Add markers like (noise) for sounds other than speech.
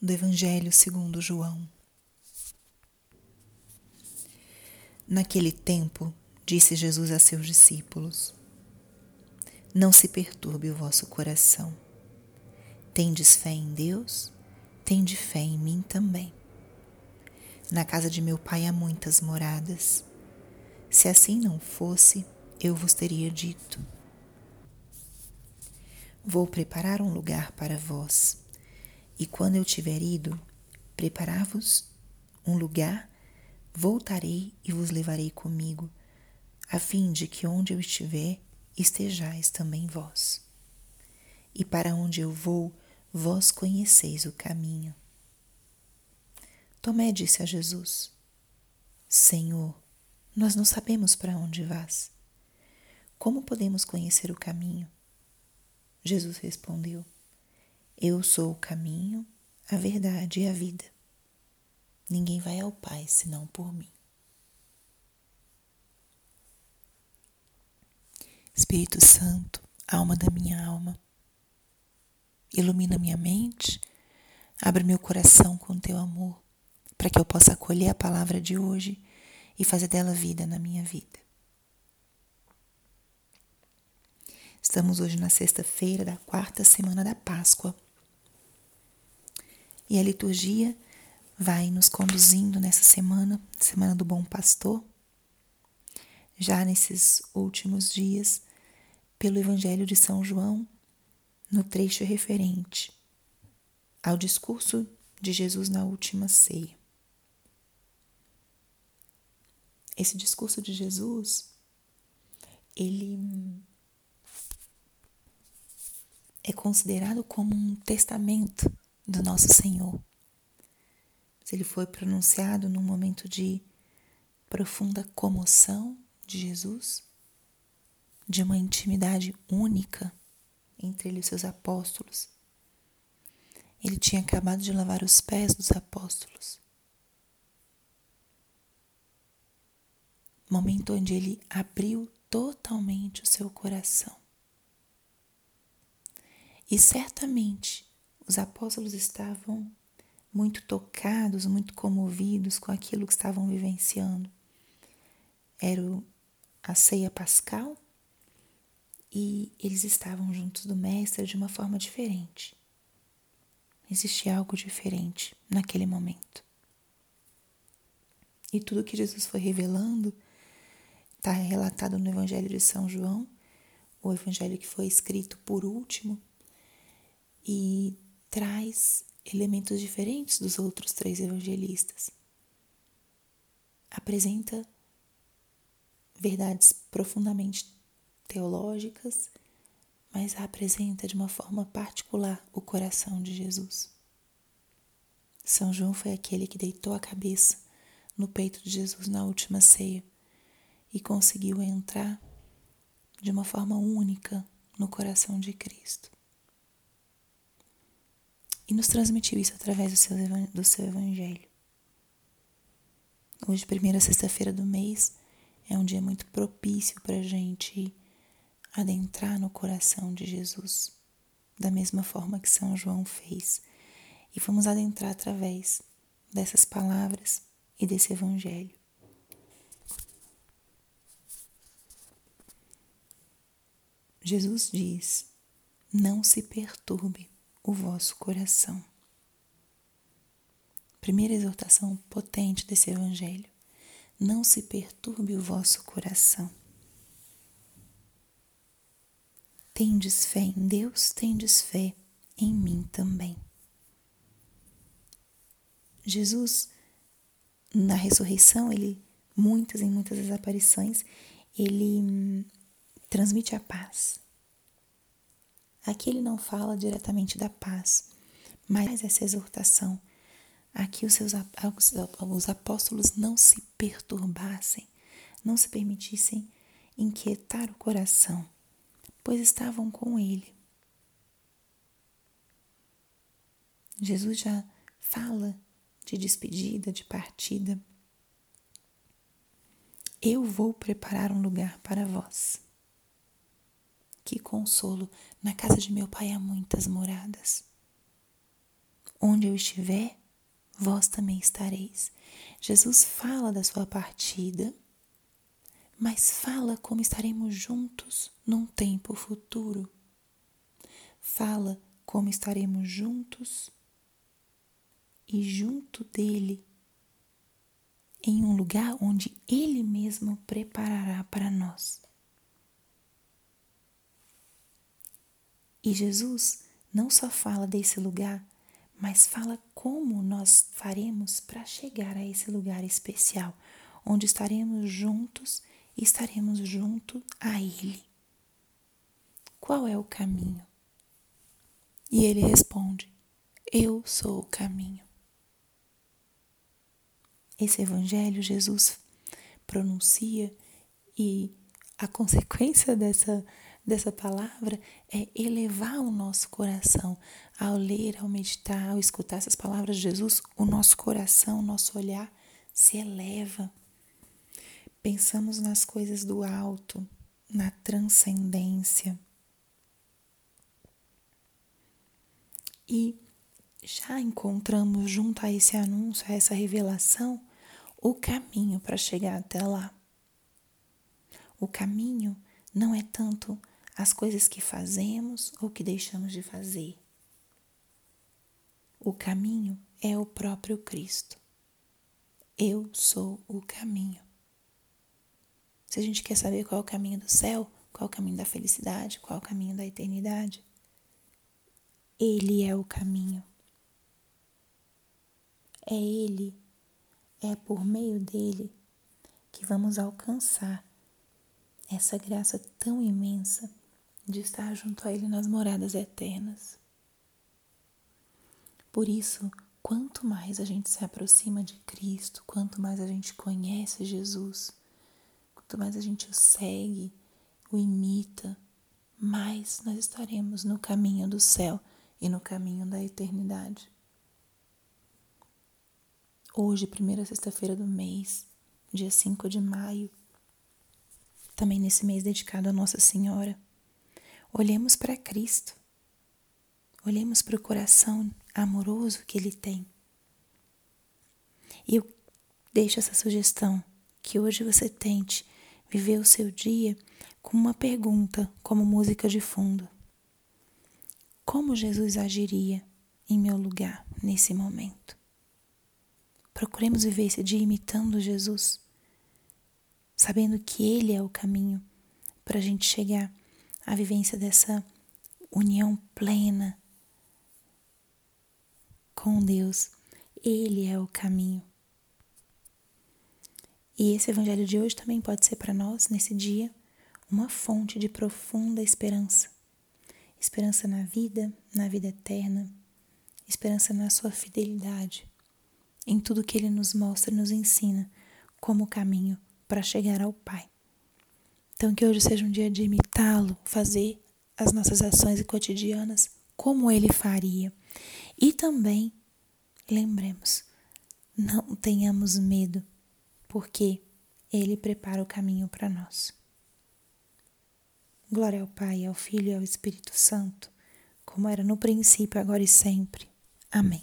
do Evangelho segundo João. Naquele tempo, disse Jesus a seus discípulos: Não se perturbe o vosso coração. Tendes fé em Deus? Tende fé em mim também. Na casa de meu pai há muitas moradas. Se assim não fosse, eu vos teria dito: Vou preparar um lugar para vós. E quando eu tiver ido, preparar-vos um lugar, voltarei e vos levarei comigo, a fim de que onde eu estiver, estejais também vós. E para onde eu vou, vós conheceis o caminho. Tomé disse a Jesus: Senhor, nós não sabemos para onde vás. Como podemos conhecer o caminho? Jesus respondeu: eu sou o caminho, a verdade e a vida. Ninguém vai ao Pai senão por mim. Espírito Santo, alma da minha alma, ilumina minha mente, abre meu coração com teu amor, para que eu possa acolher a palavra de hoje e fazer dela vida na minha vida. Estamos hoje na sexta-feira da quarta semana da Páscoa. E a liturgia vai nos conduzindo nessa semana, Semana do Bom Pastor, já nesses últimos dias, pelo Evangelho de São João, no trecho referente ao discurso de Jesus na última ceia. Esse discurso de Jesus, ele é considerado como um testamento do nosso Senhor. Se ele foi pronunciado num momento de profunda comoção de Jesus, de uma intimidade única entre ele e seus apóstolos. Ele tinha acabado de lavar os pés dos apóstolos. Momento onde ele abriu totalmente o seu coração. E certamente os apóstolos estavam muito tocados, muito comovidos com aquilo que estavam vivenciando. Era a ceia pascal e eles estavam juntos do Mestre de uma forma diferente. Existia algo diferente naquele momento. E tudo que Jesus foi revelando está relatado no Evangelho de São João, o Evangelho que foi escrito por último, e traz elementos diferentes dos outros três evangelistas. Apresenta verdades profundamente teológicas, mas apresenta de uma forma particular o coração de Jesus. São João foi aquele que deitou a cabeça no peito de Jesus na última ceia e conseguiu entrar de uma forma única no coração de Cristo e nos transmitiu isso através do seu, do seu Evangelho. Hoje, primeira sexta-feira do mês, é um dia muito propício para a gente adentrar no coração de Jesus, da mesma forma que São João fez. E vamos adentrar através dessas palavras e desse Evangelho. Jesus diz: Não se perturbe o vosso coração. Primeira exortação potente desse Evangelho. Não se perturbe o vosso coração. Tendes fé em Deus, tendes fé em mim também. Jesus, na ressurreição, ele, muitas e muitas das aparições, ele hum, transmite a paz. Aqui ele não fala diretamente da paz, mas essa exortação a que os, seus, os apóstolos não se perturbassem, não se permitissem inquietar o coração, pois estavam com ele. Jesus já fala de despedida, de partida. Eu vou preparar um lugar para vós. Que consolo! Na casa de meu pai há muitas moradas. onde eu estiver, vós também estareis. Jesus fala da sua partida, mas fala como estaremos juntos num tempo futuro. Fala como estaremos juntos e junto dele em um lugar onde ele mesmo preparará para nós. E Jesus não só fala desse lugar, mas fala como nós faremos para chegar a esse lugar especial, onde estaremos juntos e estaremos junto a Ele. Qual é o caminho? E ele responde: Eu sou o caminho. Esse evangelho Jesus pronuncia e a (laughs) consequência dessa dessa palavra é elevar o nosso coração. Ao ler, ao meditar, ao escutar essas palavras de Jesus, o nosso coração, o nosso olhar se eleva. Pensamos nas coisas do alto, na transcendência. E já encontramos junto a esse anúncio, a essa revelação, o caminho para chegar até lá. O caminho não é tanto as coisas que fazemos ou que deixamos de fazer. O caminho é o próprio Cristo. Eu sou o caminho. Se a gente quer saber qual é o caminho do céu, qual é o caminho da felicidade, qual é o caminho da eternidade, Ele é o caminho. É Ele, é por meio dele que vamos alcançar essa graça tão imensa de estar junto a Ele nas moradas eternas. Por isso, quanto mais a gente se aproxima de Cristo, quanto mais a gente conhece Jesus, quanto mais a gente o segue, o imita, mais nós estaremos no caminho do céu e no caminho da eternidade. Hoje, primeira sexta-feira do mês, dia 5 de maio, também nesse mês dedicado a Nossa Senhora, Olhemos para Cristo. Olhemos para o coração amoroso que Ele tem. E eu deixo essa sugestão que hoje você tente viver o seu dia com uma pergunta como música de fundo. Como Jesus agiria em meu lugar nesse momento? Procuremos viver esse dia imitando Jesus, sabendo que Ele é o caminho para a gente chegar a vivência dessa união plena com Deus. Ele é o caminho. E esse evangelho de hoje também pode ser para nós, nesse dia, uma fonte de profunda esperança. Esperança na vida, na vida eterna, esperança na sua fidelidade, em tudo que ele nos mostra nos ensina como caminho para chegar ao Pai. Então, que hoje seja um dia de imitá-lo, fazer as nossas ações cotidianas como ele faria. E também, lembremos, não tenhamos medo, porque ele prepara o caminho para nós. Glória ao Pai, ao Filho e ao Espírito Santo, como era no princípio, agora e sempre. Amém.